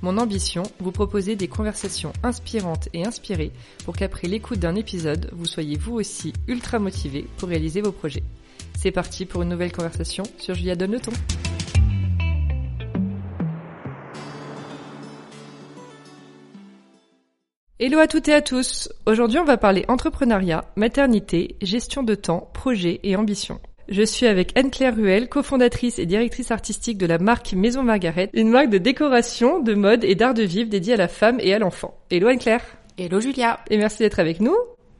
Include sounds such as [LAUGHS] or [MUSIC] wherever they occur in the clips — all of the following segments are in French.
Mon ambition, vous proposer des conversations inspirantes et inspirées pour qu'après l'écoute d'un épisode, vous soyez vous aussi ultra motivé pour réaliser vos projets. C'est parti pour une nouvelle conversation sur Julia Donne le ton. Hello à toutes et à tous. Aujourd'hui, on va parler entrepreneuriat, maternité, gestion de temps, projet et ambition. Je suis avec Anne-Claire Ruel, cofondatrice et directrice artistique de la marque Maison Margaret, une marque de décoration, de mode et d'art de vivre dédiée à la femme et à l'enfant. Hello Anne-Claire. Hello Julia. Et merci d'être avec nous.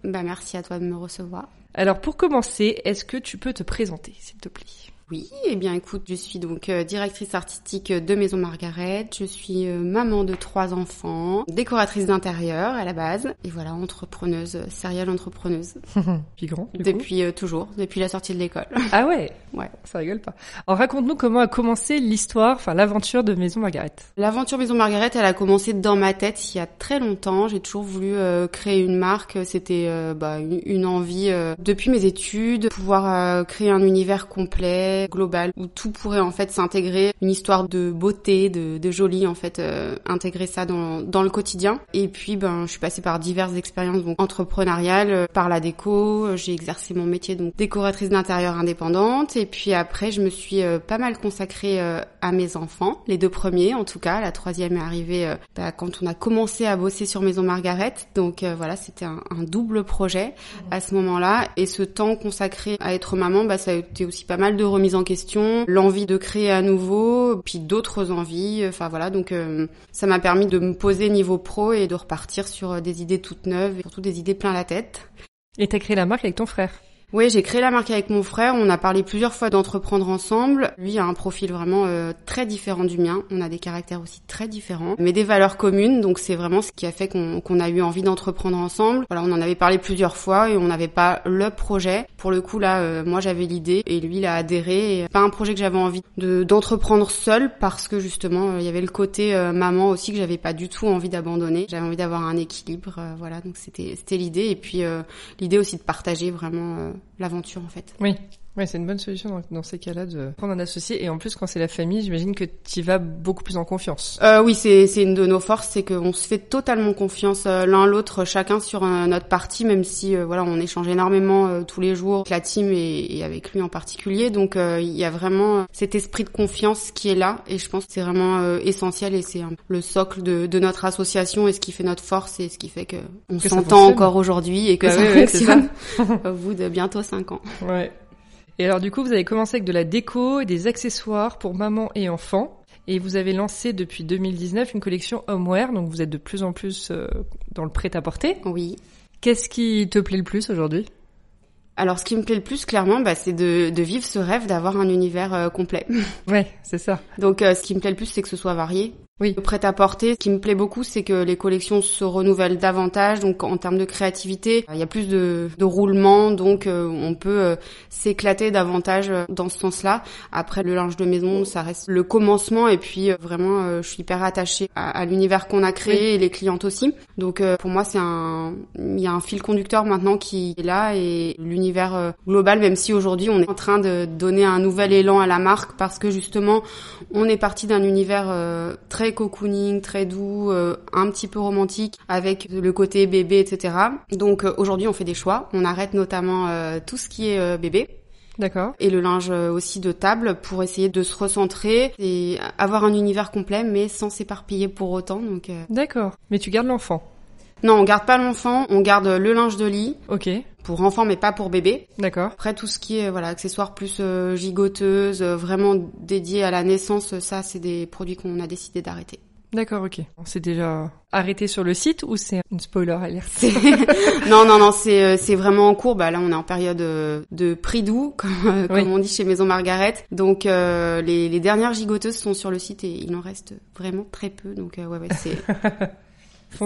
Bah merci à toi de me recevoir. Alors pour commencer, est-ce que tu peux te présenter, s'il te plaît? Oui, eh bien écoute, je suis donc euh, directrice artistique de Maison Margaret, je suis euh, maman de trois enfants, décoratrice d'intérieur à la base, et voilà, entrepreneuse, euh, serial entrepreneuse. [LAUGHS] Puis grand Depuis toujours, depuis la sortie de l'école. [LAUGHS] Ah ouais? Ouais. Ça rigole pas. Alors raconte-nous comment a commencé l'histoire, enfin l'aventure de Maison Margaret. L'aventure Maison Margaret, elle a commencé dans ma tête il y a très longtemps, j'ai toujours voulu créer une marque, c'était bah, une, une, envie depuis mes études, pouvoir créer un univers complet, global où tout pourrait en fait s'intégrer, une histoire de beauté, de, de jolie en fait, euh, intégrer ça dans, dans le quotidien. Et puis ben je suis passée par diverses expériences donc entrepreneuriales, euh, par la déco, j'ai exercé mon métier donc décoratrice d'intérieur indépendante. Et puis après je me suis euh, pas mal consacrée à mes enfants, les deux premiers en tout cas, la troisième est arrivée bah, quand on a commencé à bosser sur Maison Margaret. Donc voilà, c'était un, un, double projet à ce moment-là. Et ce temps consacré à être maman, bah ça a été aussi pas mal de remises en question, l'envie de créer à nouveau, puis d'autres envies. Enfin voilà, donc euh, ça m'a permis de me poser niveau pro et de repartir sur des idées toutes neuves et surtout des idées plein la tête. Et t'as créé la marque avec ton frère? Oui, j'ai créé la marque avec mon frère. On a parlé plusieurs fois d'entreprendre ensemble. Lui a un profil vraiment euh, très différent du mien. On a des caractères aussi très différents, mais des valeurs communes. Donc c'est vraiment ce qui a fait qu'on a eu envie d'entreprendre ensemble. Voilà, on en avait parlé plusieurs fois et on n'avait pas le projet. Pour le coup là, euh, moi j'avais l'idée et lui il a adhéré. Pas un projet que j'avais envie de d'entreprendre seul parce que justement euh, il y avait le côté maman aussi que j'avais pas du tout envie d'abandonner. J'avais envie d'avoir un équilibre. voilà, donc c'était c'était l'idée et puis l'idée aussi de partager vraiment l'aventure en fait. Oui. Ouais, c'est une bonne solution dans, ces cas-là de prendre un associé. Et en plus, quand c'est la famille, j'imagine que tu vas beaucoup plus en confiance. Euh, oui, c'est c'est une de nos forces, c'est qu'on se fait totalement confiance euh, l'un l'autre, chacun sur notre partie, même si euh, voilà, on échange énormément euh, tous les jours avec la team et, et, avec lui en particulier. Donc il y a vraiment cet esprit de confiance qui est là, et je pense que c'est vraiment essentiel et c'est le socle de, de, notre association et ce qui fait notre force et ce qui fait que on s'entend encore aujourd'hui et que bah ça fonctionne [LAUGHS] au bout de bientôt cinq ans. Ouais. Et alors du coup, vous avez commencé avec de la déco et des accessoires pour maman et enfant. Et vous avez lancé depuis 2019 une collection homeware, donc vous êtes de plus en plus euh, dans le prêt-à-porter. Oui. Qu'est-ce qui te plaît le plus aujourd'hui? Alors, ce qui me plaît le plus, clairement, bah, c'est de, de, vivre ce rêve d'avoir un univers euh, complet. Ouais, c'est ça. Donc, euh, ce qui me plaît le plus, c'est que ce soit varié. Oui. Le prêt-à-porter, ce qui me plaît beaucoup, c'est que les collections se renouvellent davantage. Donc, en termes de créativité, il y a plus de, de roulement, donc euh, on peut euh, s'éclater davantage euh, dans ce sens-là. Après, le linge de maison, ça reste le commencement. Et puis, vraiment, je suis hyper attachée à, l'univers qu'on a créé et les clientes aussi. Donc, pour moi, c'est un, il y a un fil conducteur maintenant qui est là et l'univers global, même si aujourd'hui on est en train de donner un nouvel élan à la marque parce que justement, on est parti d'un univers très cocooning, très doux, euh, un petit peu romantique, avec le côté bébé, etc. Donc euh, aujourd'hui, on fait des choix. On arrête notamment euh, tout ce qui est bébé. D'accord. Et le linge aussi de table pour essayer de se recentrer et avoir un univers complet, mais sans s'éparpiller pour autant. Donc. D'accord. Mais tu gardes l'enfant. Non, on garde pas l'enfant, on garde le linge de lit. Ok. Pour enfant, mais pas pour bébé. D'accord. Après, tout ce qui est voilà accessoires plus euh, gigoteuse, euh, vraiment dédié à la naissance, ça, c'est des produits qu'on a décidé d'arrêter. D'accord, ok. C'est déjà arrêté sur le site ou c'est une spoiler alerte [LAUGHS] Non, non, non, c'est euh, c'est vraiment en cours. Bah là, on est en période de prix doux, [LAUGHS] comme, comme on dit chez Maison Margaret. Donc les, les dernières gigoteuses sont sur le site et il en reste vraiment très peu. Donc ouais, ouais, c'est [LAUGHS]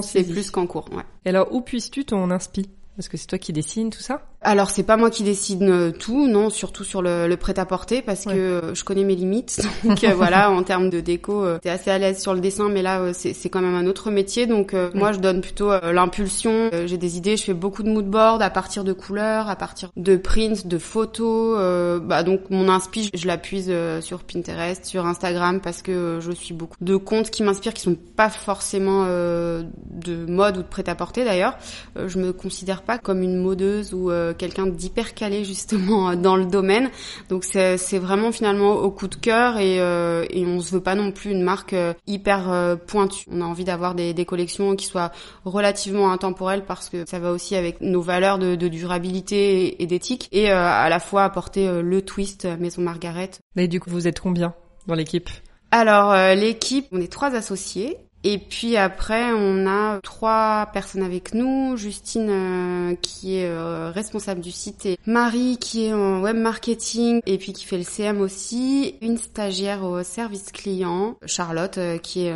C'est plus qu'en cours, ouais. Et alors, où puisses-tu ton inspi? Parce que c'est toi qui dessines tout ça? Alors c'est pas moi qui décide euh, tout, non, surtout sur le, le prêt-à-porter parce que euh, je connais mes limites. [LAUGHS] Donc euh, voilà, en termes de déco, t'es assez à l'aise sur le dessin, mais là c'est, c'est quand même un autre métier. Donc moi je donne plutôt l'impulsion. j'ai des idées, je fais beaucoup de moodboard à partir de couleurs, à partir de prints, de photos. bah donc mon inspi, je l'appuise sur Pinterest, sur Instagram parce que je suis beaucoup de comptes qui m'inspirent, qui sont pas forcément de mode ou de prêt-à-porter d'ailleurs. je me considère pas comme une modeuse ou quelqu'un d'hyper calé justement [LAUGHS] dans le domaine. Donc c'est vraiment finalement au coup de cœur et, euh, et on se veut pas non plus une marque euh, hyper euh, pointue. On a envie d'avoir des, des, collections qui soient relativement intemporelles parce que ça va aussi avec nos valeurs de, de durabilité et, d'éthique et à la fois apporter le twist Maison Margaret. Mais du coup vous êtes combien dans l'équipe? Alors l'équipe, on est trois associés et puis après, on a trois personnes avec nous. Justine euh, qui est euh, responsable du site et Marie qui est en web marketing et puis qui fait le CM aussi. Une stagiaire au service client, Charlotte euh, qui est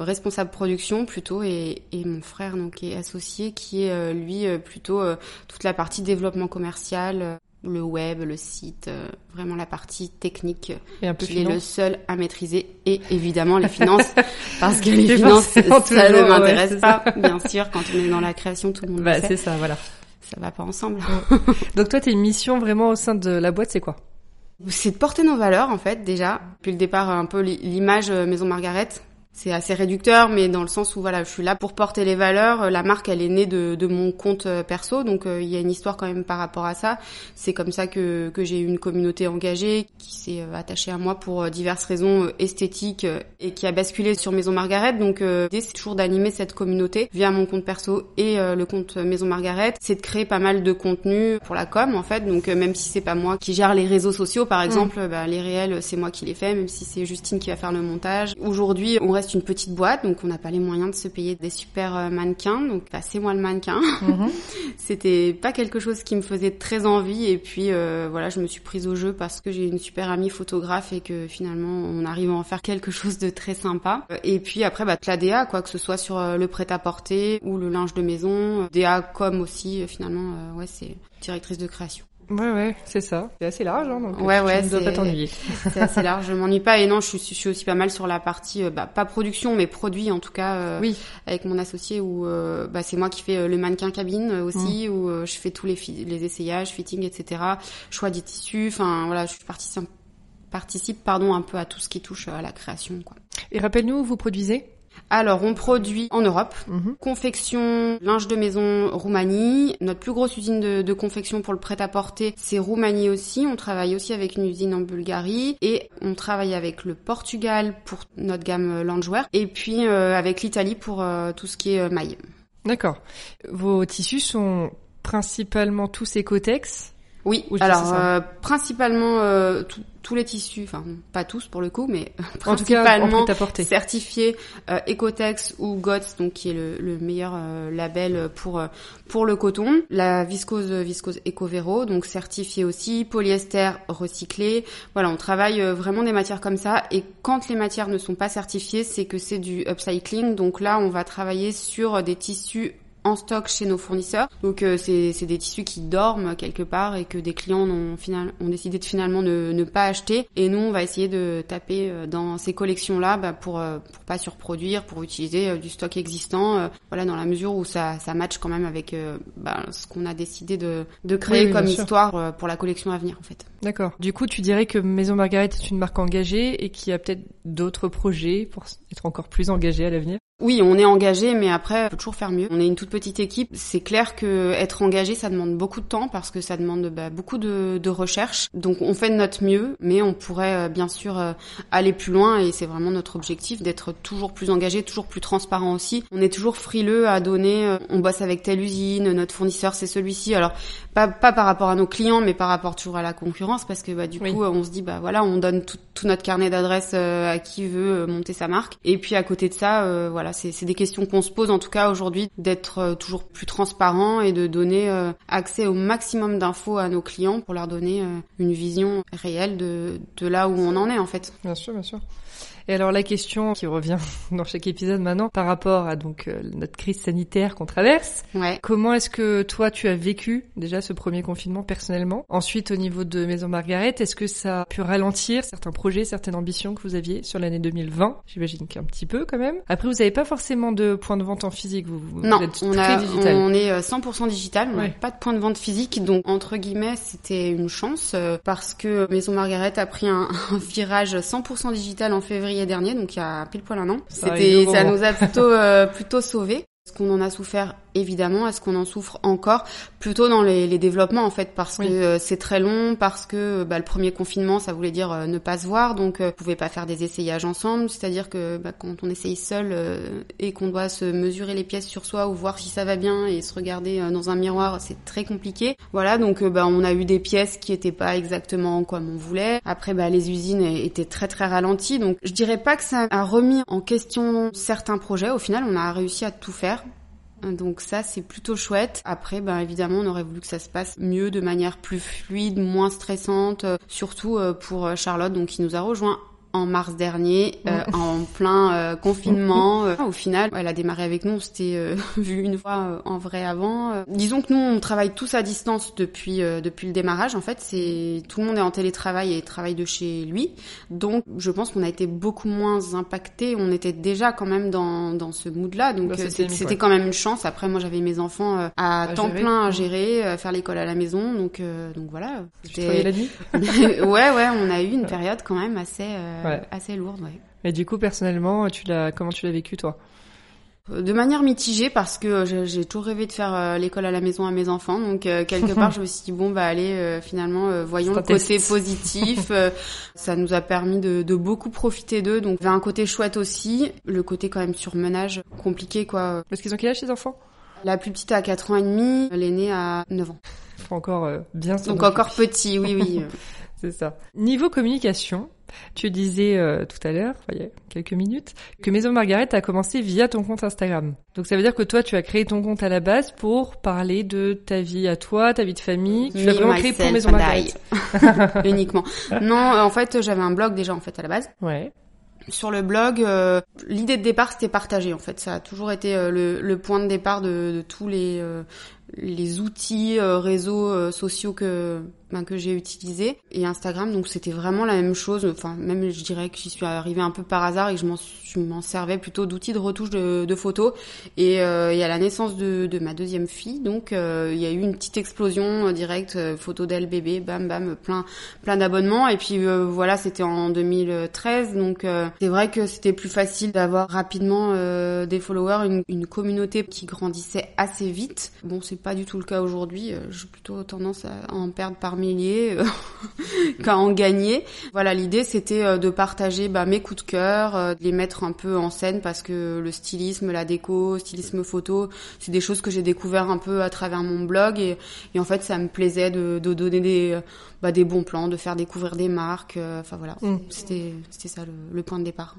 responsable production plutôt et, et, mon frère donc qui est associé qui est lui plutôt toute la partie développement commercial le web, le site, euh, vraiment la partie technique et un peu est le seul à maîtriser et évidemment les finances [LAUGHS] parce que les, finances ça ne m'intéresse pas. bien sûr quand on est dans la création tout le monde bah, c'est ça voilà. Ça va pas ensemble. Donc toi tes missions vraiment au sein de la boîte c'est quoi? C'est de porter nos valeurs en fait déjà. Depuis le départ un peu l'image euh, Maison Margaret c'est assez réducteur, mais dans le sens où voilà, je suis là pour porter les valeurs. La marque, elle est née de, de mon compte euh, perso, donc euh, il y a une histoire quand même par rapport à ça. C'est comme ça que, que j'ai eu une communauté engagée qui s'est euh, attachée à moi pour diverses raisons esthétiques et qui a basculé sur Maison Margaret. Donc l'idée, c'est toujours d'animer cette communauté via mon compte perso et le compte Maison Margaret. C'est de créer pas mal de contenu pour la com en fait. Donc même si c'est pas moi qui gère les réseaux sociaux, par exemple, bah, les réels, c'est moi qui les fais, même si c'est Justine qui va faire le montage. Aujourd'hui, on reste une petite boîte, donc on n'a pas les moyens de se payer des super euh, mannequins, donc passez-moi le mannequin. Mhm. [LAUGHS] C'était pas quelque chose qui me faisait très envie, et puis euh, voilà, je me suis prise au jeu parce que j'ai une super amie photographe et que finalement on arrive à en faire quelque chose de très sympa. Et puis après, bah, la DA, quoi que ce soit sur euh, le prêt-à-porter ou le linge de maison, DA comme aussi finalement, ouais, c'est directrice de création. Ouais, ouais, c'est ça. C'est assez large, hein, donc ouais, ouais, ne dois pas t'ennuyer. [LAUGHS] C'est assez large, je m'ennuie pas. Et non, je suis, je suis aussi pas mal sur la partie, euh, bah, pas production, mais produit en tout cas, euh, oui. avec mon associé où euh, bah, c'est moi qui fais le mannequin cabine aussi, mm. où je fais tous les, les essayages, fitting, etc. Choix des tissus, enfin voilà, je participe, participe pardon, un peu à tout ce qui touche à la création. Quoi. Et rappelle-nous où vous produisez? Alors, on produit en Europe, mhm. confection, linge de maison, Roumanie. Notre plus grosse usine de, confection pour le prêt-à-porter, c'est Roumanie aussi. On travaille aussi avec une usine en Bulgarie et on travaille avec le Portugal pour notre gamme loungewear et puis euh, avec l'Italie pour euh, tout ce qui est euh, maille. D'accord. Vos tissus sont principalement tous Ecotex oui, alors euh, principalement euh, tous les tissus, enfin pas tous pour le coup, mais principalement certifiés euh, Ecotex ou GOTS, donc qui est le, le meilleur euh, label pour pour le coton. La viscose viscose Ecovero, donc certifié aussi, polyester recyclé. Voilà, on travaille vraiment des matières comme ça. Et quand les matières ne sont pas certifiées, c'est que c'est du upcycling. Donc là, on va travailler sur des tissus en stock chez nos fournisseurs. Donc euh, c'est des tissus qui dorment quelque part et que des clients ont, final, ont décidé de finalement ne, ne, pas acheter. Et nous, on va essayer de taper euh, dans ces collections-là bah, pour euh, pour pas surproduire, pour utiliser du stock existant. voilà, dans la mesure où ça ça match quand même avec bah, ce qu'on a décidé de de créer comme histoire pour la collection à venir en fait. D'accord. Du coup, tu dirais que Maison Margaret est une marque engagée et qui a peut-être d'autres projets pour être encore plus engagée à l'avenir? Oui, on est engagé, mais après, on peut toujours faire mieux. On est une toute petite équipe. C'est clair que être engagé, ça demande beaucoup de temps parce que ça demande bah, beaucoup de, de, recherche. Donc, on fait de notre mieux, mais on pourrait euh, bien sûr euh, aller plus loin et c'est vraiment notre objectif d'être toujours plus engagé, toujours plus transparent aussi. On est toujours frileux à donner. Euh, on bosse avec telle usine, notre fournisseur c'est celui-ci. Alors, pas, pas par rapport à nos clients, mais par rapport toujours à la concurrence concurrence parce que bah, du coup, on se dit bah voilà, on donne tout, notre carnet d'adresses à qui veut monter sa marque. Et puis à côté de ça, voilà, c'est des questions qu'on se pose en tout cas aujourd'hui, d'être toujours plus transparent et de donner accès au maximum d'infos à nos clients pour leur donner une vision réelle de, de là où on en est en fait. Bien sûr, bien sûr. Et alors la question qui revient [LAUGHS] dans chaque épisode maintenant par rapport à donc euh, notre crise sanitaire qu'on traverse. Ouais. Comment est-ce que toi tu as vécu déjà ce premier confinement personnellement? Ensuite au niveau de Maison Margaret, est-ce que ça a pu ralentir certains projets, certaines ambitions que vous aviez sur l'année 2020 J'imagine qu'un petit peu quand même. Après vous n'avez pas forcément de point de vente en physique, vous, vous non, êtes on très digital. On est 100% euh, digital, on n'a pas de point de vente physique, donc entre guillemets c'était une chance euh, parce que Maison Margaret a pris un, [LAUGHS] un virage 100% digital en février dernier, donc il y a pile poil un an. C'était, ça nous a plutôt euh, plutôt sauvé. Est-ce qu'on en a souffert Évidemment. Est-ce qu'on en souffre encore Plutôt dans les, les, développements en fait, parce que euh, c'est très long, parce que bah, le premier confinement, ça voulait dire euh, ne pas se voir, donc euh, on pouvait pas faire des essayages ensemble. C'est-à-dire que bah, quand on essaye seul et qu'on doit se mesurer les pièces sur soi ou voir si ça va bien et se regarder dans un miroir, c'est très compliqué. Voilà, donc bah, on a eu des pièces qui étaient pas exactement comme on voulait. Après, bah, les usines étaient très très ralenties, donc je dirais pas que ça a remis en question certains projets. Au final, on a réussi à tout faire. Donc ça, c'est plutôt chouette. Après, ben évidemment, on aurait voulu que ça se passe mieux, de manière plus fluide, moins stressante, euh, surtout euh, pour euh, Charlotte, donc qui nous a rejoint en mars dernier, euh, en plein euh, confinement. [LAUGHS] Euh, au final, elle a démarré avec nous, on s'était [LAUGHS] vu une fois en vrai avant. Disons que nous, on travaille tous à distance depuis depuis le démarrage. En fait, c'est tout le monde est en télétravail et travaille de chez lui. Donc, je pense qu'on a été beaucoup moins impacté. On était déjà quand même dans dans ce mood-là, donc bah, c'était quand même une chance. Après, moi, j'avais mes enfants à, temps plein à gérer, à faire l'école à la maison, donc donc voilà. Tu la nuit [LAUGHS] Ouais, ouais, on a eu une période quand même assez assez lourde. Ouais. Et du coup, personnellement, tu l'as, comment tu l'as vécu toi? Euh, de manière mitigée parce que j'ai toujours rêvé de faire euh, l'école à la maison à mes enfants. Donc euh, quelque [LAUGHS] part je me suis dit bon bah allez finalement voyons le côté positif. Ça nous a permis de, de beaucoup profiter d'eux. Donc il y a un côté chouette aussi. Le côté quand même surmenage compliqué quoi. Parce qu'ils ont quel âge ces enfants? La plus petite a 4 ans et demi l'aînée a 9 ans. Encore bien donc encore petit oui oui [LAUGHS] c'est ça niveau communication tu disais euh, tout à l'heure, il y a quelques minutes, que Maison Margaret a commencé via ton compte Instagram. Donc ça veut dire que toi, tu as créé ton compte à la base pour parler de ta vie à toi, ta vie de famille. Tu l'as vraiment créé pour Maison Margaret. [LAUGHS] Uniquement. Non, euh, en fait, j'avais un blog déjà en fait à la base. Ouais. Sur le blog, euh, l'idée de départ c'était partager en fait. Ça a toujours été le, le, point de départ de, de tous les les outils réseaux sociaux que ben, que j'ai utilisé et Instagram donc c'était vraiment la même chose. Enfin même je dirais que j'y suis arrivée un peu par hasard et que je m'en je m'en servais plutôt d'outils de retouche de, de photos. Et euh, y a la naissance de, de ma deuxième fille donc euh, il y a eu une petite explosion euh, directe euh, photo d'elle bébé bam bam plein plein d'abonnements. Et puis voilà c'était en 2013 donc c'est vrai que c'était plus facile d'avoir rapidement des followers une, une, communauté qui grandissait assez vite. Bon c'est pas du tout le cas aujourd'hui j'ai plutôt tendance à en perdre par milliers euh, [LAUGHS] qu'à en gagner. Voilà, l'idée c'était euh, de partager bah, mes coups de cœur, euh, de les mettre un peu en scène parce que le stylisme, la déco, stylisme photo, c'est des choses que j'ai découvert un peu à travers mon blog et, et en fait ça me plaisait de, de donner des, bah, des bons plans, de faire découvrir des marques. Enfin voilà, mm. c'était c'était ça le, le point de départ.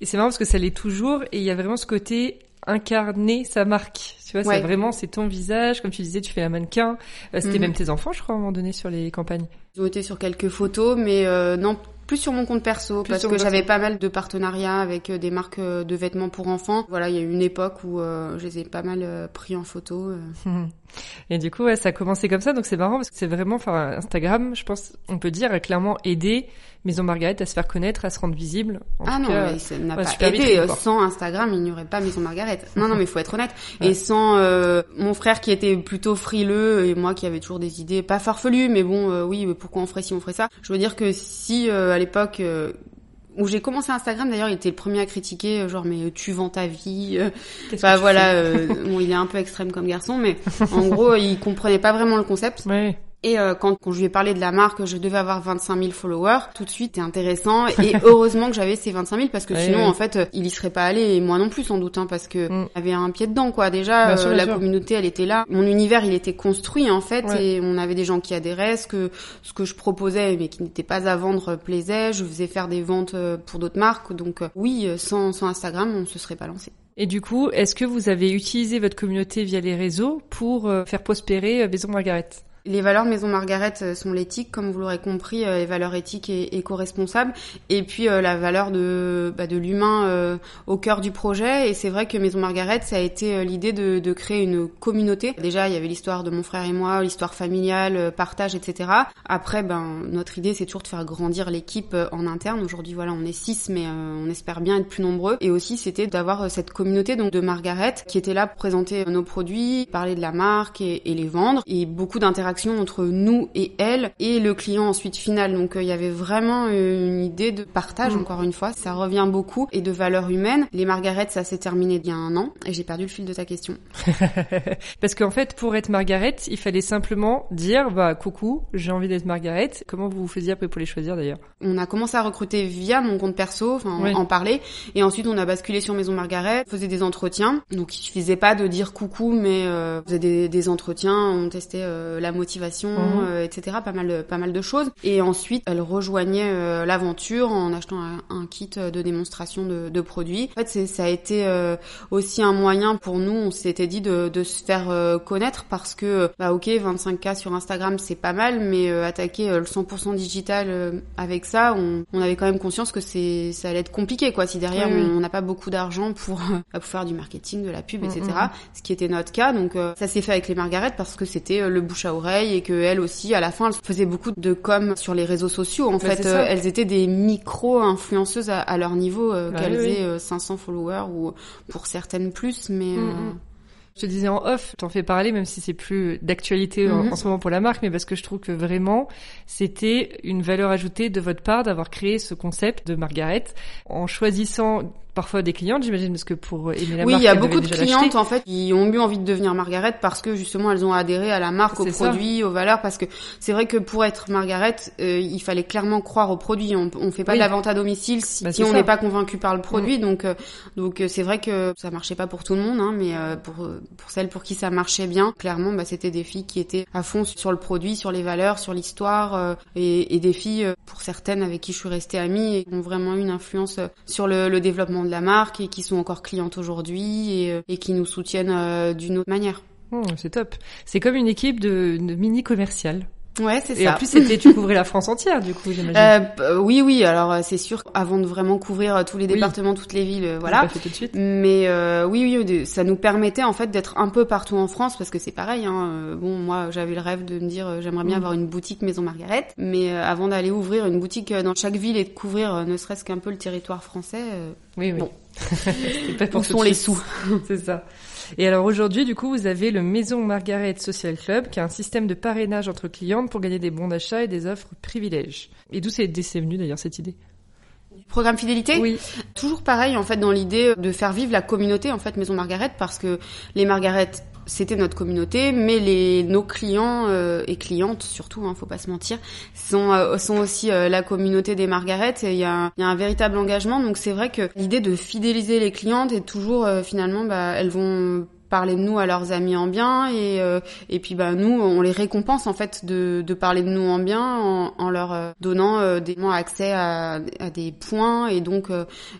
Et c'est marrant parce que ça l'est toujours et il y a vraiment ce côté incarner sa marque. Tu vois, c'est vraiment, c'est ton visage. Comme tu disais, tu fais la mannequin. Euh, c'était mhm. même tes enfants, je crois, à un moment donné, sur les campagnes. J'ai été sur quelques photos, mais euh, non, plus sur mon compte perso, parce que j'avais pas mal de partenariats avec euh, des marques de vêtements pour enfants. Voilà, il y a eu une époque où je les ai pas mal pris en photo. [LAUGHS] Et du coup, ouais, ça a commencé comme ça, donc c'est marrant parce que c'est vraiment, enfin, Instagram, je pense, on peut dire, a clairement aidé Maison Margaret à se faire connaître, à se rendre visible. ah non, mais ça n'a pas aidé. sans Instagram, il n'y aurait pas Maison Margaret. Non, non, mais il faut être honnête. [LAUGHS] Et sans euh, mon frère qui était plutôt frileux et moi qui avait toujours des idées pas farfelues, mais bon, euh, oui, pourquoi on ferait si on ferait ça? Je veux dire que si euh, à l'époque où j'ai commencé Instagram d'ailleurs, il était le premier à critiquer genre mais tu vends ta vie. Enfin voilà, bon il est un peu extrême comme garçon, mais en gros il comprenait pas vraiment le concept. Ouais. Et euh, quand, quand je lui ai parlé de la marque, je devais avoir 25 000 followers. Tout de suite, c'est intéressant. Et [LAUGHS] heureusement que j'avais ces 25 000 parce que sinon, en fait, il y serait pas allé et moi non plus sans doute, hein, parce que mm. avait un pied dedans, quoi. Déjà, euh, la communauté, elle était là. Mon univers, il était construit en fait, et on avait des gens qui adhéraient. Ce que ce que je proposais, mais qui n'était pas à vendre, plaisait. Je faisais faire des ventes euh, pour d'autres marques. Donc oui, sans, sans Instagram, on se serait pas lancé. Et du coup, est-ce que vous avez utilisé votre communauté via les réseaux pour faire prospérer Maison Margaret? Les valeurs Maison Margaret euh, sont l'éthique, comme vous l'aurez compris, euh, les valeurs éthiques et éco-responsables, et puis euh, la valeur de, bah, de l'humain au cœur du projet. Et c'est vrai que Maison Margaret, ça a été l'idée de, de, créer une communauté. Déjà, il y avait l'histoire de mon frère et moi, l'histoire familiale, partage, etc. Après, ben notre idée, c'est toujours de faire grandir l'équipe en interne. Aujourd'hui, voilà, on est six, mais on espère bien être plus nombreux. Et aussi, c'était d'avoir cette communauté donc de Margaret qui était là pour présenter nos produits, parler de la marque et, et les vendre, et beaucoup d'interactions entre nous et elle et le client ensuite final. Donc euh, il y avait vraiment une idée de partage, mm. encore une fois. Ça revient beaucoup et de valeur humaine. Les Margaret, ça s'est terminé il y a un an et j'ai perdu le fil de ta question. [LAUGHS] Parce qu'en fait, pour être Margaret, il fallait simplement dire, bah coucou, j'ai envie d'être Margaret. Comment vous vous faisiez après pour les choisir d'ailleurs? On a commencé à recruter via mon compte perso, enfin en parler, et ensuite on a basculé sur Maison Margaret, faisait des entretiens. Donc il suffisait pas de dire coucou, mais euh, on faisait des, des entretiens, on testait euh, la motivation motivation, mhm. euh, etc. Pas mal, de, pas mal de choses. Et ensuite, elle rejoignait euh, l'aventure en achetant un, kit de démonstration de, de produits. En fait, ça a été euh, aussi un moyen pour nous. On s'était dit de, de, se faire connaître parce que, bah ok, 25K sur Instagram, c'est pas mal, mais attaquer le 100% digital avec ça, on, on, avait quand même conscience que c'est ça allait être compliqué, quoi. Si derrière on n'a pas beaucoup d'argent pour, pour faire du marketing, de la pub, etc. Mm, mm. Ce qui était notre cas. Donc ça s'est fait avec les Margaret parce que c'était le bouche à oreille et que elle aussi à la fin elle faisait beaucoup de com sur les réseaux sociaux en fait euh, elles étaient des micro influenceuses à, leur niveau euh, bah qu'elles aient 500 euh, followers ou pour certaines plus mais mm, mm. Je te disais en off, t'en fais parler, même si c'est plus d'actualité en, mm-hmm. ce moment pour la marque, mais parce que je trouve que vraiment, c'était une valeur ajoutée de votre part d'avoir créé ce concept de Margaret en choisissant parfois des clientes, j'imagine, parce que pour aimer la oui, marque. Oui, il y a beaucoup de clientes en fait qui ont eu envie de devenir Margaret parce que justement elles ont adhéré à la marque, aux produits, aux valeurs. Parce que c'est vrai que pour être Margaret, euh, il fallait clairement croire aux produits. On, on fait pas de la vente à domicile si, bah, on n'est pas convaincu par le produit. Mm. Donc euh, donc euh, c'est vrai que ça marchait pas pour tout le monde, hein, mais pour pour celles pour qui ça marchait bien, clairement, bah, c'était des filles qui étaient à fond sur le produit, sur les valeurs, sur l'histoire, et, et, des filles pour certaines avec qui je suis restée amie et qui ont vraiment eu une influence sur le, le développement de la marque et qui sont encore clientes aujourd'hui et, euh, qui nous soutiennent euh, d'une autre manière. Oh, c'est top. C'est comme une équipe de, de mini commercial. Ouais, c'est ça. Et en plus, c'était tu [LAUGHS] couvrais la France entière, du coup, j'imagine. Euh, oui, oui. Alors, euh, c'est sûr. Avant de vraiment couvrir tous les départements, toutes les villes, voilà. Pas fait tout de suite. Mais euh, oui, oui, ça nous permettait en fait d'être un peu partout en France, parce que c'est pareil. Hein. Bon, moi, j'avais le rêve de me dire, j'aimerais bien mm. avoir une boutique Maison Margaret, mais avant d'aller ouvrir une boutique dans chaque ville et de couvrir ne serait-ce qu'un peu le territoire français. oui, oui. Bon. [LAUGHS] pas pour Où sont les sous? [LAUGHS] C'est ça. Et alors aujourd'hui, du coup, vous avez le Maison Margaret Social Club, qui est un système de parrainage entre clientes pour gagner des bons d'achat et des offres privilèges. Et d'où c'est venu d'ailleurs cette idée? Programme fidélité? Oui. Toujours pareil en fait dans l'idée de faire vivre la communauté en fait Maison Margaret parce que les Margaret c'était notre communauté, mais les nos clients euh, et clientes surtout, hein, faut pas se mentir, sont euh, sont aussi euh, la communauté des Margaret. Et il y a, y a un véritable engagement. Donc c'est vrai que l'idée de fidéliser les clientes est toujours finalement, bah, elles vont parler de nous à leurs amis en bien et euh, et puis bah nous on les récompense en fait de, de parler de nous en bien en, en leur euh, donnant euh, des accès à, à, des points et donc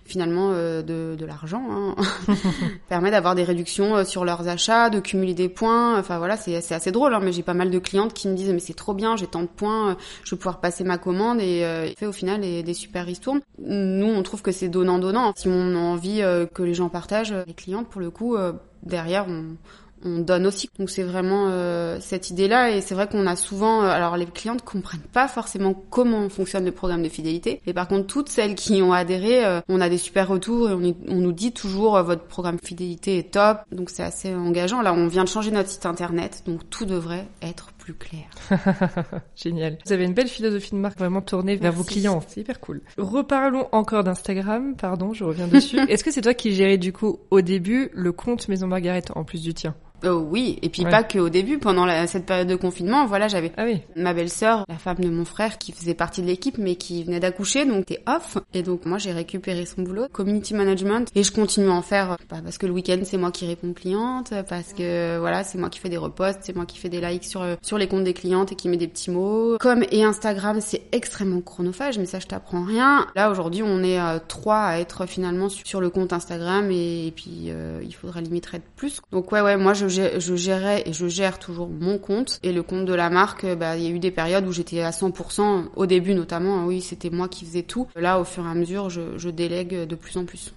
finalement de, de l'argent hein. [LAUGHS] permet d'avoir des réductions sur leurs achats de cumuler des points. Enfin voilà c'est c'est assez drôle hein, mais j'ai pas mal de clientes qui me disent mais c'est trop bien j'ai tant de points je vais pouvoir passer ma commande et fait au final des, des super ristournes. Nous on trouve que c'est donnant donnant si on a envie que les gens partagent les clientes pour le coup derrière, on, on donne aussi. Donc c'est vraiment euh, cette idée-là et c'est vrai qu'on a souvent, euh, alors les clientes comprennent pas forcément comment fonctionne le programme de fidélité, et par contre toutes celles qui ont adhéré, euh, on a des super retours et on, on nous dit toujours votre programme fidélité est top, donc c'est assez engageant. Là on vient de changer notre site internet, donc tout devrait être plus clair. [LAUGHS] Génial. Vous avez une belle philosophie de marque vraiment tournée vers vos clients, c'est hyper cool. Reparlons encore d'Instagram, pardon, je reviens dessus. [LAUGHS] Est-ce que c'est toi qui gérais du coup au début le compte Maison Margaret en plus du tien? Oh oui, et puis pas qu'au début, pendant cette période de confinement, voilà, j'avais ah oui. ma belle-sœur, la femme de mon frère, qui faisait partie de l'équipe, mais qui venait d'accoucher, donc t'es off. Et donc moi, j'ai récupéré son boulot, community management, et je continue à en faire, bah, parce que le week-end, c'est moi qui réponds aux clientes, parce que voilà, c'est moi qui fais des reposts, c'est moi qui fais des likes sur sur les comptes des clientes et qui met des petits mots. Comme et Instagram, c'est extrêmement chronophage, mais ça, je t'apprends rien. Là, aujourd'hui, on est euh, trois à être finalement sur le compte Instagram, et, puis euh, il faudrait limiter plus. Donc ouais, ouais, moi, je, je gérais et je gère toujours mon compte et le compte de la marque. Bah, il y a eu des périodes où j'étais à 100%. Au début, notamment, hein, oui, c'était moi qui faisais tout. Là, au fur et à mesure, je délègue de plus en plus.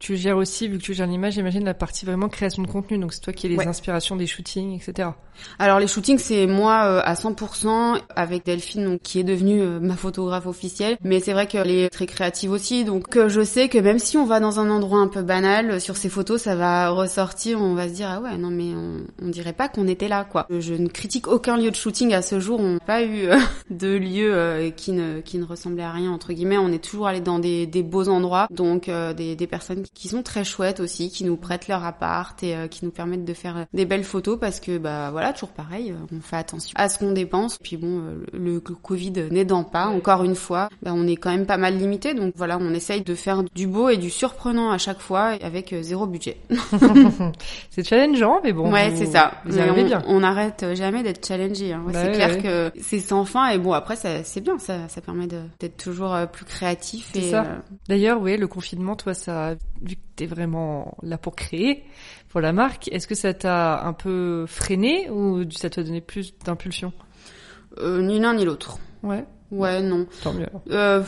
Tu gères aussi, vu que tu gères l'image, j'imagine la partie vraiment création de contenu. Donc c'est toi qui as les inspirations des shootings, etc. Alors les shootings, c'est moi euh, à 100% avec Delphine, donc, qui est devenue euh, ma photographe officielle. Mais c'est vrai qu'elle est très créative aussi. Donc euh, je sais que même si on va dans un endroit un peu banal, sur ces photos, ça va ressortir. On va se dire ah ouais non mais on, on dirait pas qu'on était là quoi. Je ne critique aucun lieu de shooting à ce jour. On n'a pas eu [LAUGHS] de lieu qui ne qui ne ressemblait à rien entre guillemets. On est toujours allé dans des, des beaux endroits, donc des, des personnes qui sont très chouettes aussi, qui nous prêtent leur appart et euh, qui nous permettent de faire euh, des belles photos parce que bah voilà, toujours pareil, euh, on fait attention à ce qu'on dépense. Puis bon, le, Covid n'aidant pas, encore une fois, bah, on est quand même pas mal limité. Donc voilà, on essaye de faire du beau et du surprenant à chaque fois avec zéro budget. [LAUGHS] [LAUGHS] c'est challengeant, mais bon. Ouais, c'est ça. Vous on, bien. On n'arrête jamais d'être challengé. Hein. c'est clair que c'est sans fin et bon après c'est bien, ça, ça permet d'être toujours plus créatif. Et, ça. D'ailleurs, oui, le confinement, toi, ça vu que tu es vraiment là pour créer pour la marque, est-ce que ça t'a un peu freiné ou ça t'a donné plus d'impulsion? Euh, Ni l'un ni l'autre. Ouais. Ouais, non. Tant mieux. Euh,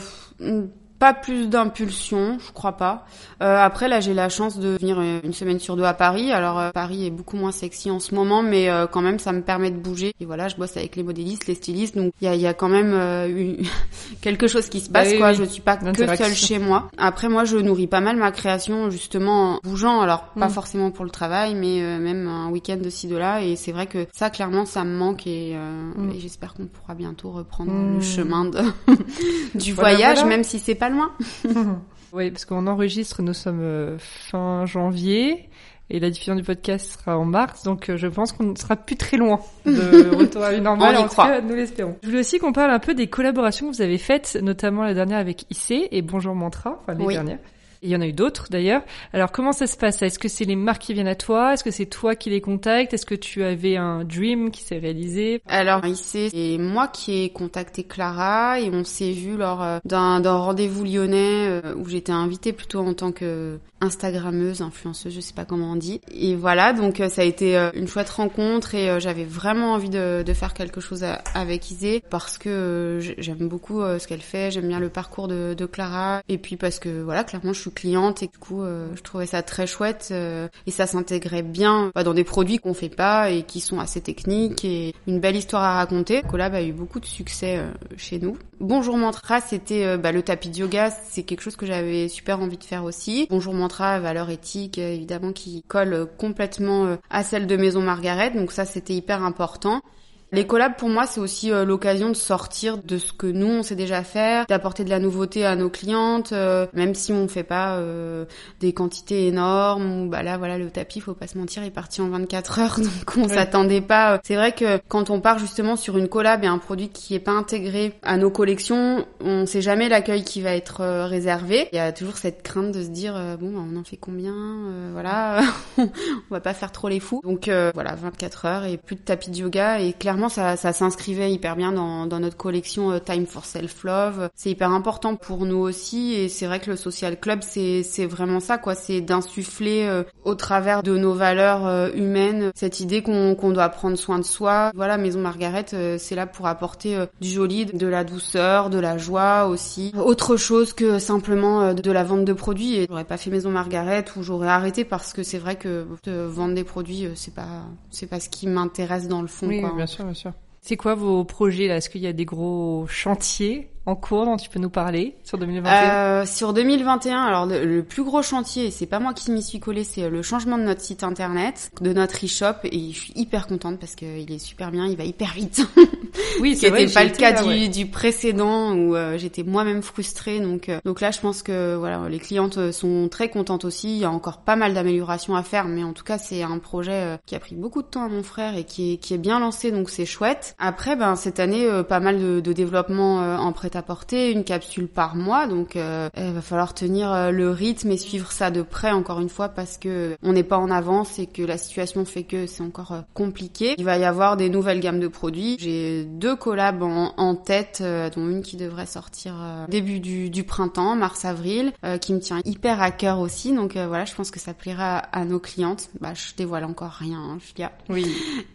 pas plus d'impulsion, je crois pas. Euh, après là, j'ai la chance de venir euh, une semaine sur deux à Paris. Alors euh, Paris est beaucoup moins sexy en ce moment, mais euh, quand même, ça me permet de bouger. Et voilà, je bosse avec les modélistes, les stylistes, donc il y a, y a, quand même [LAUGHS] quelque chose qui se passe. Bah quoi, je suis pas que seule chez moi. Après, moi, je nourris pas mal ma création justement en bougeant. Alors pas mm. forcément pour le travail, mais même un week-end de ci de là. Et c'est vrai que ça, clairement, ça me manque et, mm. et j'espère qu'on pourra bientôt reprendre le mm. chemin de [LAUGHS] [LAUGHS] du voyage, même si c'est pas loin. [LAUGHS] [LAUGHS] oui, parce qu'on enregistre, nous sommes euh, fin janvier. Et la diffusion du podcast sera en mars, donc euh, je pense qu'on ne sera plus très loin de [LAUGHS] retour à une normale. en croit. nous l'espérons. Je voulais aussi qu'on parle un peu des collaborations que vous avez faites, notamment la dernière avec IC et Bonjour Mantra, enfin les dernières. Il y en a eu d'autres d'ailleurs. Alors comment ça se passe? Est-ce que c'est les marques qui viennent à toi? Est-ce que c'est toi qui les contactes? Est-ce que tu avais un dream qui s'est réalisé? Alors ici c'est moi qui ai contacté Clara et on s'est vu lors euh, d'un rendez-vous lyonnais euh, où j'étais invitée plutôt en tant que Instagrammeuse, influenceuse, je sais pas comment on dit. Et voilà, donc euh, ça a été une chouette rencontre et j'avais vraiment envie de, faire quelque chose avec Isée parce que j'aime beaucoup ce qu'elle fait, j'aime bien le parcours de Clara. Et puis parce que voilà, clairement je suis cliente et du coup euh, je trouvais ça très chouette euh, et ça s'intégrait bien bah, dans des produits qu'on fait pas et qui sont assez techniques et une belle histoire à raconter. Collab a eu beaucoup de succès euh, chez nous. Bonjour Mantra, c'était bah, le tapis de yoga, c'est quelque chose que j'avais super envie de faire aussi. Bonjour Mantra, valeur éthique évidemment qui colle complètement à celle de Maison Margaret, donc ça c'était hyper important. Les collabs pour moi c'est aussi euh, l'occasion de sortir de ce que nous on sait déjà faire, d'apporter de la nouveauté à nos clientes, euh, même si on fait pas euh, des quantités énormes ou bah là voilà le tapis faut pas se mentir il est parti en 24 heures [LAUGHS] donc on s'attendait pas. C'est vrai que quand on part justement sur une collab et un produit qui est pas intégré à nos collections, on sait jamais l'accueil qui va être réservé. Il y a toujours cette crainte de se dire bon bah, on en fait combien voilà [LAUGHS] on va pas faire trop les fous. Donc voilà 24 heures et plus de tapis de yoga et clairement ça, ça s'inscrivait hyper bien dans, dans notre collection euh, Time for Self Love. C'est hyper important pour nous aussi et c'est vrai que le social club c'est c'est vraiment ça quoi, c'est d'insuffler euh, au travers de nos valeurs euh, humaines cette idée qu'on qu'on doit prendre soin de soi. Voilà, Maison Margaret c'est là pour apporter du joli, de la douceur, de la joie aussi, autre chose que simplement de la vente de produits. Et j'aurais pas fait Maison Margaret ou j'aurais arrêté parce que c'est vrai que vendre des produits c'est pas c'est pas ce qui m'intéresse dans le fond. Oui, quoi. bien sûr. C'est quoi vos projets là? Est-ce qu'il y a des gros chantiers? En cours dont tu peux nous parler sur 2021 euh, Sur 2021, alors le, plus gros chantier, c'est pas moi qui m'y suis collé, c'est le changement de notre site internet, de notre e-shop, et je suis hyper contente parce qu'il est super bien, il va hyper vite. [LAUGHS] Oui, c'est n'était pas le cas du, du, précédent où euh, j'étais moi-même frustrée. Donc, euh, donc là, je pense que voilà, les clientes sont très contentes aussi. Il y a encore pas mal d'améliorations à faire, mais en tout cas, c'est un projet qui a pris beaucoup de temps à mon frère et qui est, qui est bien lancé, donc c'est chouette. Après, ben cette année, pas mal de, de développement en prêt à porter, une capsule par mois, donc euh, il va falloir tenir euh, le rythme et suivre ça de près encore une fois parce que on n'est pas en avance et que la situation fait que c'est encore euh, compliqué. Il va y avoir des nouvelles gammes de produits. J'ai deux collabs en, tête, dont une qui devrait sortir début du, printemps, mars-avril, qui me tient hyper à cœur aussi. Donc voilà, je pense que ça plaira à, nos clientes. Bah, je dévoile encore rien, hein, Julia. Oui.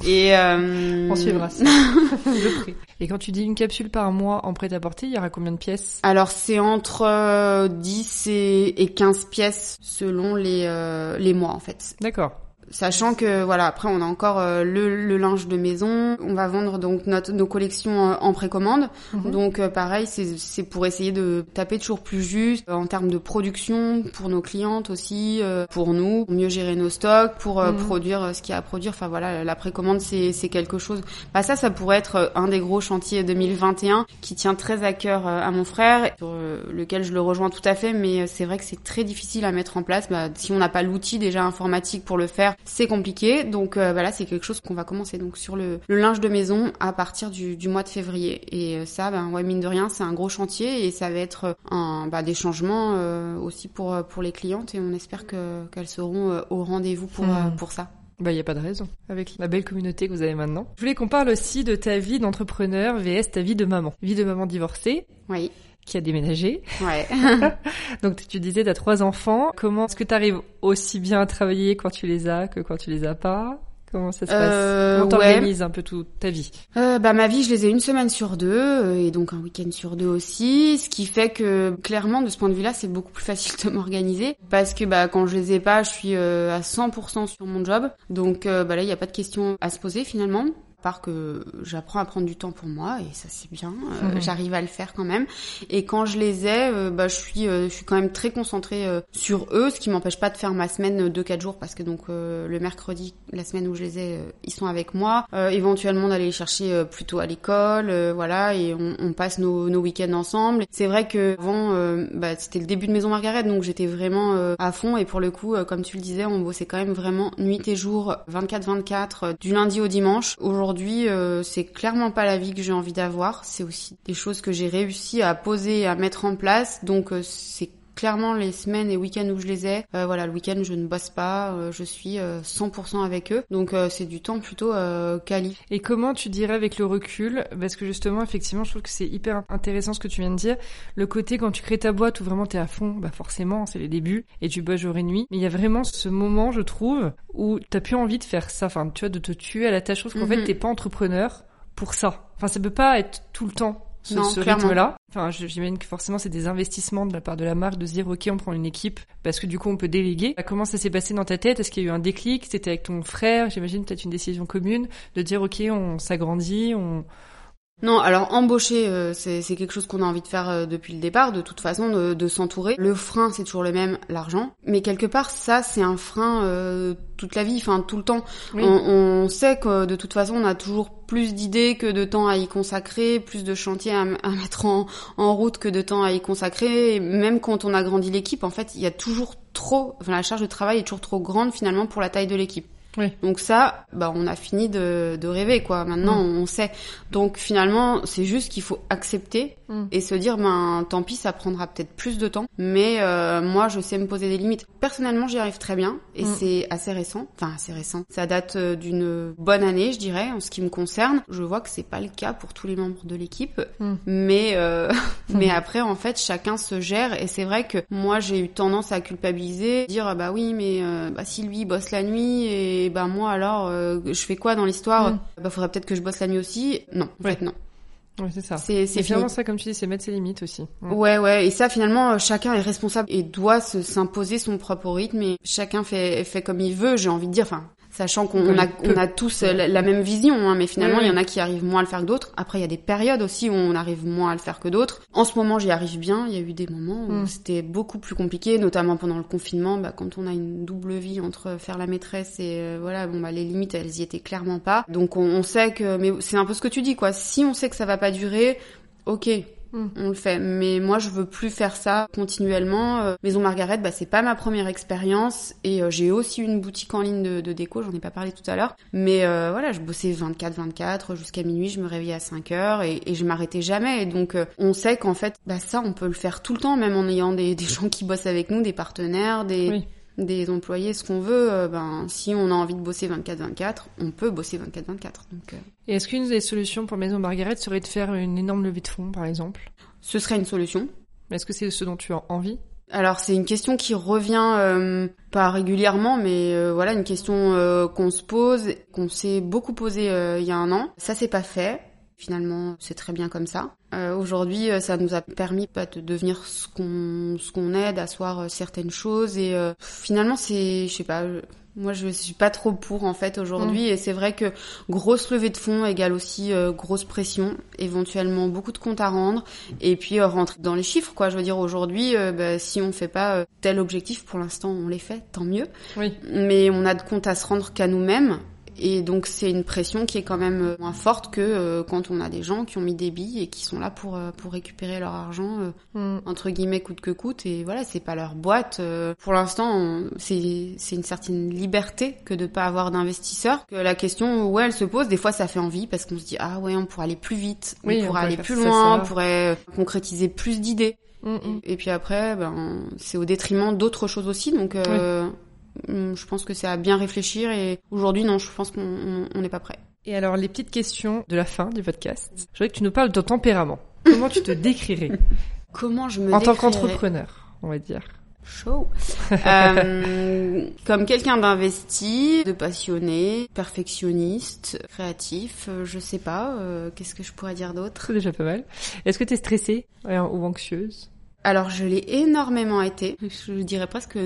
Et on suivra ça. [LAUGHS] et quand tu dis une capsule par mois en prêt-à-porter, il y aura combien de pièces? Alors c'est entre 10 euh, et 15 pièces selon les, euh, les mois en fait. D'accord. Sachant que voilà, après on a encore euh, le, linge de maison. On va vendre donc notre, nos collections euh, en précommande. Mhm. Donc euh, pareil, c'est pour essayer de taper toujours plus juste en termes de production pour nos clientes aussi, pour nous, pour mieux gérer nos stocks, pour mhm. produire ce qu'il y a à produire. Enfin voilà, la précommande c'est quelque chose. Bah ça, ça pourrait être un des gros chantiers 2021 qui tient très à cœur à mon frère, sur lequel je le rejoins tout à fait. Mais c'est vrai que c'est très difficile à mettre en place. Bah, si on n'a pas l'outil déjà informatique pour le faire c'est compliqué. Donc voilà, euh, bah c'est quelque chose qu'on va commencer donc sur le, linge de maison à partir du, mois de février. Et euh, ça, ben ouais, mine de rien, c'est un gros chantier et ça va être un, bah, des changements euh, aussi pour pour les clientes et on espère que qu'elles seront au rendez-vous pour hmm. pour ça. Bah, il n'y a pas de raison. Avec la belle communauté que vous avez maintenant. Je voulais qu'on parle aussi de ta vie d'entrepreneur vs ta vie de maman. Vie de maman divorcée. Oui qui a déménagé. Ouais. [LAUGHS] Donc tu disais, tu as trois enfants. Comment est-ce que tu arrives aussi bien à travailler quand tu les as que quand tu les as pas? Comment ça se passe? Euh, Comment t'organises un peu toute ta vie? Euh, Bah ma vie, je les ai une semaine sur deux euh, et donc un week-end sur deux aussi, ce qui fait que clairement de ce point de vue-là, c'est beaucoup plus facile de m'organiser. Parce que bah quand je les ai pas, je suis euh, à 100% sur mon job, donc bah là il y a pas de question à se poser finalement part que j'apprends à prendre du temps pour moi et ça c'est bien euh, mhm. j'arrive à le faire quand même. Et quand je les ai euh, bah je suis euh, je suis quand même très concentrée sur eux ce qui m'empêche pas de faire ma semaine de 4 jours parce que donc le mercredi la semaine où je les ai ils sont avec moi. Éventuellement d'aller les chercher plutôt à l'école voilà et on, on passe nos, nos week-ends ensemble. C'est vrai que avant bah, c'était le début de Maison Margaret donc j'étais vraiment à fond. Et pour le coup comme tu le disais on bossait quand même vraiment nuit et jour 24-24 du lundi au dimanche. Aujourd'hui aujourd'hui, euh, c'est clairement pas la vie que j'ai envie d'avoir. C'est aussi des choses que j'ai réussi à poser à mettre en place. Donc euh, c'est clairement les semaines et week-ends où je les ai, euh, voilà, le week-end je ne bosse pas, euh, je suis 100% euh, avec eux, donc c'est du temps plutôt quali. Et comment tu dirais avec le recul, parce que justement effectivement je trouve que c'est hyper intéressant ce que tu viens de dire, le côté quand tu crées ta boîte où vraiment t'es à fond, bah forcément c'est les débuts et tu bosses jour et nuit, mais il y a vraiment ce moment je trouve où t'as plus envie de faire ça, enfin tu vois de te tuer à la tâche, trouve qu'en fait mhm. t'es pas entrepreneur pour ça. Enfin ça peut pas être tout le temps ce, rythme-là. Enfin, j'imagine que forcément c'est des investissements de la part de la marque de se dire ok on prend une équipe parce que du coup on peut déléguer. Comment ça s'est passé dans ta tête? Est-ce qu'il y a eu un déclic? C'était avec ton frère J'imagine peut-être une décision commune de dire ok on s'agrandit, on non, alors embaucher, euh, c'est quelque chose qu'on a envie de faire euh, depuis le départ, de toute façon, de, de s'entourer. Le frein, c'est toujours le même, l'argent. Mais quelque part, ça, c'est un frein euh, toute la vie, enfin tout le temps. On, on, sait que de toute façon, on a toujours plus d'idées que de temps à y consacrer, plus de chantiers à, à mettre en, en, route que de temps à y consacrer. Et même quand on a grandi l'équipe, en fait, il y a toujours trop, enfin la charge de travail est toujours trop grande finalement pour la taille de l'équipe. Donc ça, bah, on a fini de, de rêver, quoi. Maintenant, mm. on sait. Donc finalement, c'est juste qu'il faut accepter mm. et se dire, ben, tant pis, ça prendra peut-être plus de temps, mais euh, moi, je sais me poser des limites. Personnellement, j'y arrive très bien et mm. c'est assez récent. Enfin, assez récent. Ça date euh, d'une bonne année, je dirais, en ce qui me concerne. Je vois que c'est pas le cas pour tous les membres de l'équipe, mais euh, [LAUGHS] mais après, en fait, chacun se gère et c'est vrai que moi, j'ai eu tendance à culpabiliser, dire, bah oui, mais bah, si lui bosse la nuit et bah moi alors euh, je fais quoi dans l'histoire mm. Bah faudrait peut-être que je bosse la nuit aussi. Non, en fait non. Oui, c'est ça. C'est finalement ça, comme tu dis, c'est mettre ses limites aussi. Ouais, ouais. Et ça, finalement, euh, chacun est responsable et doit s'imposer son propre rythme et chacun fait, fait comme il veut. J'ai envie de dire, enfin, sachant qu'on a, on a tous la, même vision, hein, mais finalement, il y en a qui arrivent moins à le faire que d'autres. Après, il y a des périodes aussi où on arrive moins à le faire que d'autres. En ce moment, j'y arrive bien. Il y a eu des moments où mm. c'était beaucoup plus compliqué, notamment pendant le confinement, bah, quand on a une double vie entre faire la maîtresse et euh, voilà, bon bah les limites, elles y étaient clairement pas. Donc on, on sait que, mais c'est un peu ce que tu dis, quoi. Si on sait que ça va pas durer, ok, On le fait, mais moi je veux plus faire ça continuellement. Euh, Maison Margaret, bah c'est pas ma première expérience. Et euh, j'ai aussi une boutique en ligne de, déco, j'en ai pas parlé tout à l'heure, mais euh, voilà, je bossais 24-24 jusqu'à minuit, je me réveillais à 5 heures et, et je m'arrêtais jamais. Et donc on sait qu'en fait, bah ça on peut le faire tout le temps, même en ayant des, des gens qui bossent avec nous, des partenaires, des des employés, ce qu'on veut, euh, ben, si on a envie de bosser 24-24, on peut bosser 24-24. Donc, euh. Et est-ce qu'une des solutions pour Maison Margaret serait de faire une énorme levée de fonds, par exemple? Ce serait une solution. Est-ce que c'est ce dont tu as envie? Alors c'est une question qui revient euh, pas régulièrement, mais voilà une question qu'on se pose, qu'on s'est beaucoup posé il y a un an. Ça c'est pas fait. Finalement, c'est très bien comme ça. Euh, Aujourd'hui, euh, ça nous a permis pas de devenir ce qu'on ce qu'on est, d'asseoir euh, certaines choses et euh, finalement c'est, je sais pas, moi je suis pas trop pour en fait aujourd'hui mm. et c'est vrai que grosse levée de fonds égale aussi grosse pression, éventuellement beaucoup de comptes à rendre et puis rentrer dans les chiffres quoi. Je veux dire aujourd'hui, bah, si on fait pas tel objectif, pour l'instant on les fait, tant mieux. Oui. Mais on a de comptes à se rendre qu'à nous-mêmes et donc c'est une pression qui est quand même euh, moins forte que euh, quand on a des gens qui ont mis des billes et qui sont là pour euh, pour récupérer leur argent mm. entre guillemets coûte que coûte et voilà c'est pas leur boîte. pour l'instant c'est c'est une certaine liberté que de pas avoir d'investisseurs. Que la question ouais elle se pose des fois ça fait envie parce qu'on se dit ah ouais on pourrait aller plus vite, on pourrait aller plus loin, on pourrait concrétiser plus d'idées. Mm, mm. Et, puis après ben c'est au détriment d'autres choses aussi donc Hum, je pense que c'est à bien réfléchir et aujourd'hui, non, je pense qu'on n'est pas prêt. Et alors, les petites questions de la fin du podcast. Je voudrais que tu nous parles de ton tempérament. Comment tu te [LAUGHS] décrirais Comment je me En tant qu'entrepreneur, on va dire. Chaud. euh, comme quelqu'un d'investi, de passionné, perfectionniste, créatif, euh, je sais pas, euh, qu'est-ce que je pourrais dire d'autre? C'est déjà pas mal. Est-ce que tu es stressée ou anxieuse? Alors je l'ai énormément été, je dirais presque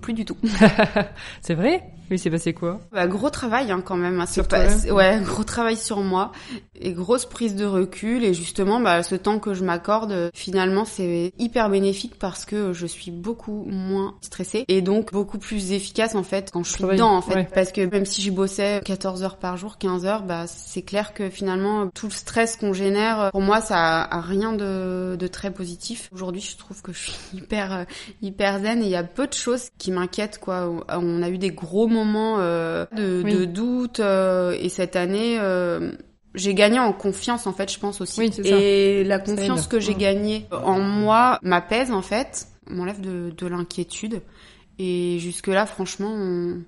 plus du tout. [LAUGHS] c'est vrai? Oui, c'est passé quoi? Bah, Gros travail hein, quand même. Hein, sur toi Ouais, gros travail sur moi et grosse prise de recul et justement bah, ce temps que je m'accorde finalement c'est hyper bénéfique parce que je suis beaucoup moins stressée et donc beaucoup plus efficace en fait quand je suis dedans en fait. Parce que même si j'y bossais 14 heures par jour, 15 heures, bah c'est clair que finalement tout le stress qu'on génère, pour moi ça a rien de, de très positif. Aujourd'hui je trouve que je suis hyper euh, hyper zen et il y a peu de choses qui m'inquiètent quoi. On a eu des gros moments euh, de, de, doute euh, et cette année j'ai gagné en confiance en fait, je pense aussi. et la confiance que j'ai gagnée en moi m'apaise en fait, m'enlève de, de l'inquiétude. Et jusque là, franchement, on,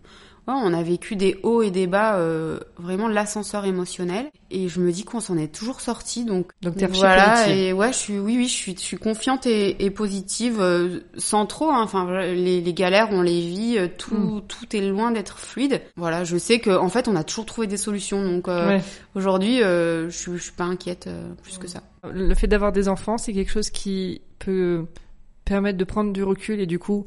on a vécu des hauts et des bas, euh, vraiment l'ascenseur émotionnel. Et je me dis qu'on s'en est toujours sorti, donc, donc voilà. Et ouais, je suis, oui, oui, je suis, je suis confiante et, et positive, euh, sans trop. Hein. Enfin, les, les, galères, on les vit, euh, tout, hmm. tout est loin d'être fluide. Voilà, je sais que en fait, on a toujours trouvé des solutions. Donc aujourd'hui, je, je suis pas inquiète plus que ça. Le fait d'avoir des enfants, c'est quelque chose qui peut permettre de prendre du recul et du coup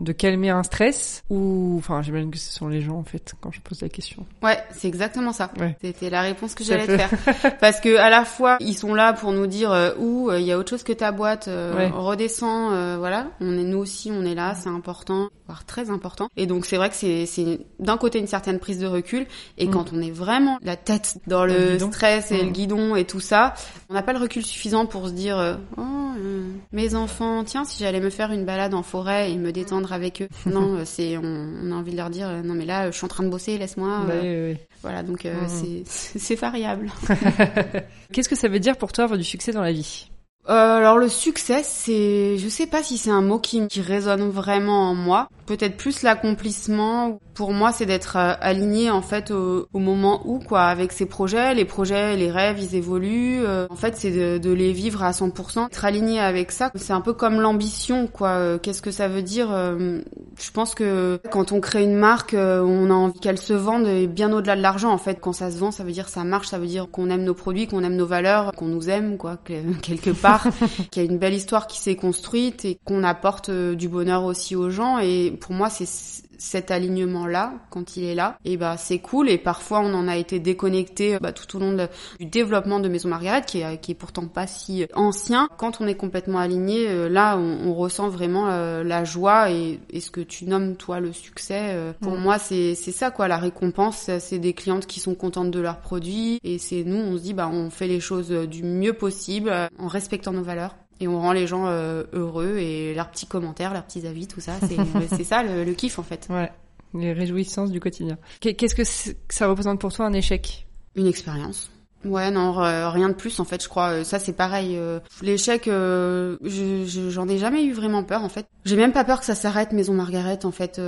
de calmer un stress ou enfin j'imagine que ce sont les gens en fait quand je pose la question. Ouais, c'est exactement ça. C'était la réponse que j'allais te faire [LAUGHS] parce que à la fois ils sont là pour nous dire euh, où euh, il y a autre chose que ta boîte euh, redescend euh, voilà, on est nous aussi on est là, c'est important, voire très important. Et donc c'est vrai que c'est c'est d'un côté une certaine prise de recul et mm. quand on est vraiment la tête dans le, stress et le mm. guidon et tout ça, on n'a pas le recul suffisant pour se dire oh mes enfants, tiens si j'allais me faire une balade en forêt et me détendre avec eux. [LAUGHS] Non, euh, c'est on, a envie de leur dire euh, non mais là je suis en train de bosser, laisse-moi. Bah voilà, donc mmh. [LAUGHS] c'est c'est variable. [LAUGHS] Qu'est-ce que ça veut dire pour toi avoir du succès dans la vie? Euh, alors le succès, c'est, je sais pas si c'est un mot qui, résonne vraiment en moi. Peut-être plus l'accomplissement. Pour moi, c'est d'être euh, aligné en fait au, moment où quoi, avec ses projets, les projets, les rêves, ils évoluent. Euh, en fait, c'est de, de, les vivre à 100%. Être aligné avec ça, c'est un peu comme l'ambition quoi. Qu'est-ce que ça veut dire Je pense que quand on crée une marque, on a envie qu'elle se vende bien au-delà de l'argent en fait. Quand ça se vend, ça veut dire ça marche, ça veut dire qu'on aime nos produits, qu'on aime nos valeurs, qu'on nous aime quoi, [LAUGHS] quelque part. [LAUGHS] qu'il y a une belle histoire qui s'est construite et qu'on apporte euh, du bonheur aussi aux gens. Et pour moi, c'est cet alignement-là, quand il est là, et bah c'est cool. Et parfois, on en a été déconnecté bah, tout au long du développement de Maison Margaret, qui est, qui est pourtant pas si ancien. Quand on est complètement aligné, euh, là, on, ressent vraiment euh, la joie et, ce que tu nommes toi le succès. Euh, pour moi, c'est c'est ça quoi. La récompense, c'est des clientes qui sont contentes de leurs produits et c'est nous, on se dit bah on fait les choses du mieux possible en respectant nos valeurs et on rend les gens heureux et leurs petits commentaires, leurs petits avis, tout ça, [LAUGHS] c'est ça le, le, kiff en fait. Ouais, les réjouissances du quotidien. Qu'est-ce que ça représente pour toi un échec? Une expérience. Ouais, non, rien de plus en fait, je crois. Euh, ça c'est pareil. Euh, l'échec, euh, j'en ai jamais eu vraiment peur en fait. J'ai même pas peur que ça s'arrête, Maison Margaret en fait.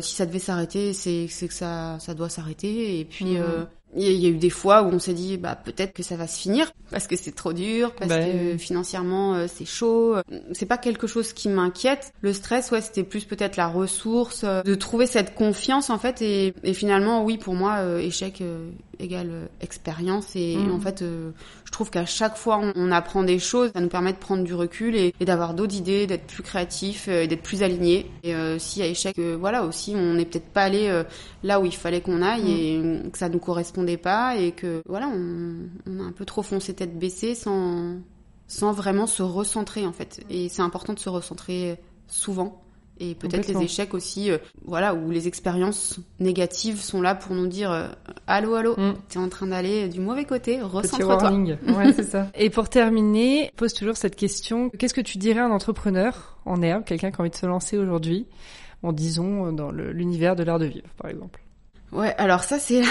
si ça devait s'arrêter, c'est que ça ça doit s'arrêter. Et puis mhm. Il y a eu des fois où on s'est dit bah peut-être que ça va se finir parce que c'est trop dur, parce bah que financièrement c'est chaud. C'est pas quelque chose qui m'inquiète. Le stress, ouais, c'était plus peut-être la ressource de trouver cette confiance en fait. Et, et finalement, oui, pour moi, échec égale euh, expérience. Et, en mm. fait euh, je trouve qu'à chaque fois on, apprend des choses. Ça nous permet de prendre du recul et, d'avoir d'autres idées d'être plus créatif euh, et d'être plus aligné et y a échec voilà aussi on n'est peut-être pas allé là où il fallait qu'on aille mm. et que ça nous correspondait pas et que voilà on, on a un peu trop foncé tête baissée sans sans vraiment se recentrer en fait. Et c'est important de se recentrer souvent et peut-être les échecs aussi, euh, voilà, où les expériences négatives sont là pour nous dire euh, allô, allô, mm. t'es en train d'aller du mauvais côté, recentre-toi. [LAUGHS] ouais, c'est ça. Et pour terminer, pose toujours cette question qu'est-ce que tu dirais à un entrepreneur? En herbe, quelqu'un qui a envie de se lancer aujourd'hui, en disons dans l'univers de l'art de vivre, par exemple Ouais, alors ça c'est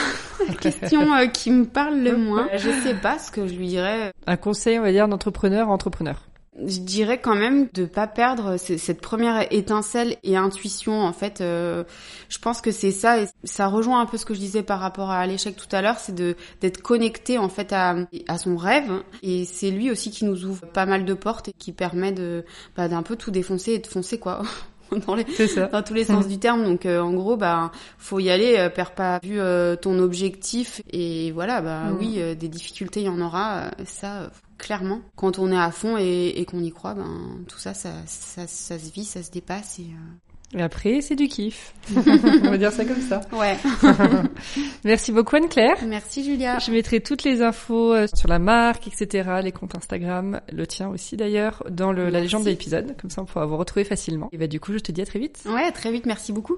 la [LAUGHS] question euh, qui me parle le moins. Je sais pas ce que je lui dirais. Un conseil, on va dire, d'entrepreneur à entrepreneur je dirais quand même de pas perdre cette première étincelle et intuition en fait euh, je pense que c'est ça et ça rejoint un peu ce que je disais par rapport à l'échec tout à l'heure c'est de d'être connecté en fait à, à son rêve et c'est lui aussi qui nous ouvre pas mal de portes et qui permet de bah, d'un peu tout défoncer et de foncer quoi [LAUGHS] dans, les, dans tous les sens [LAUGHS] du terme. Donc euh, en gros, bah faut y aller, euh, perds pas vu euh, ton objectif et voilà, bah mm. oui, des difficultés il y en aura, ça clairement. Quand on est à fond et, qu'on y croit, ben, tout ça ça, ça, ça, se vit, ça se dépasse. Et, euh... et après, c'est du kiff. [LAUGHS] on va dire ça comme ça. Ouais. [LAUGHS] Merci beaucoup Anne-Claire. Merci Julia. Je mettrai toutes les infos euh, sur la marque, etc., les comptes Instagram, le tien aussi d'ailleurs, dans le, la légende de l'épisode. Comme ça, on pourra vous retrouver facilement. Et bah du coup, je te dis à très vite. Ouais, à très vite. Merci beaucoup.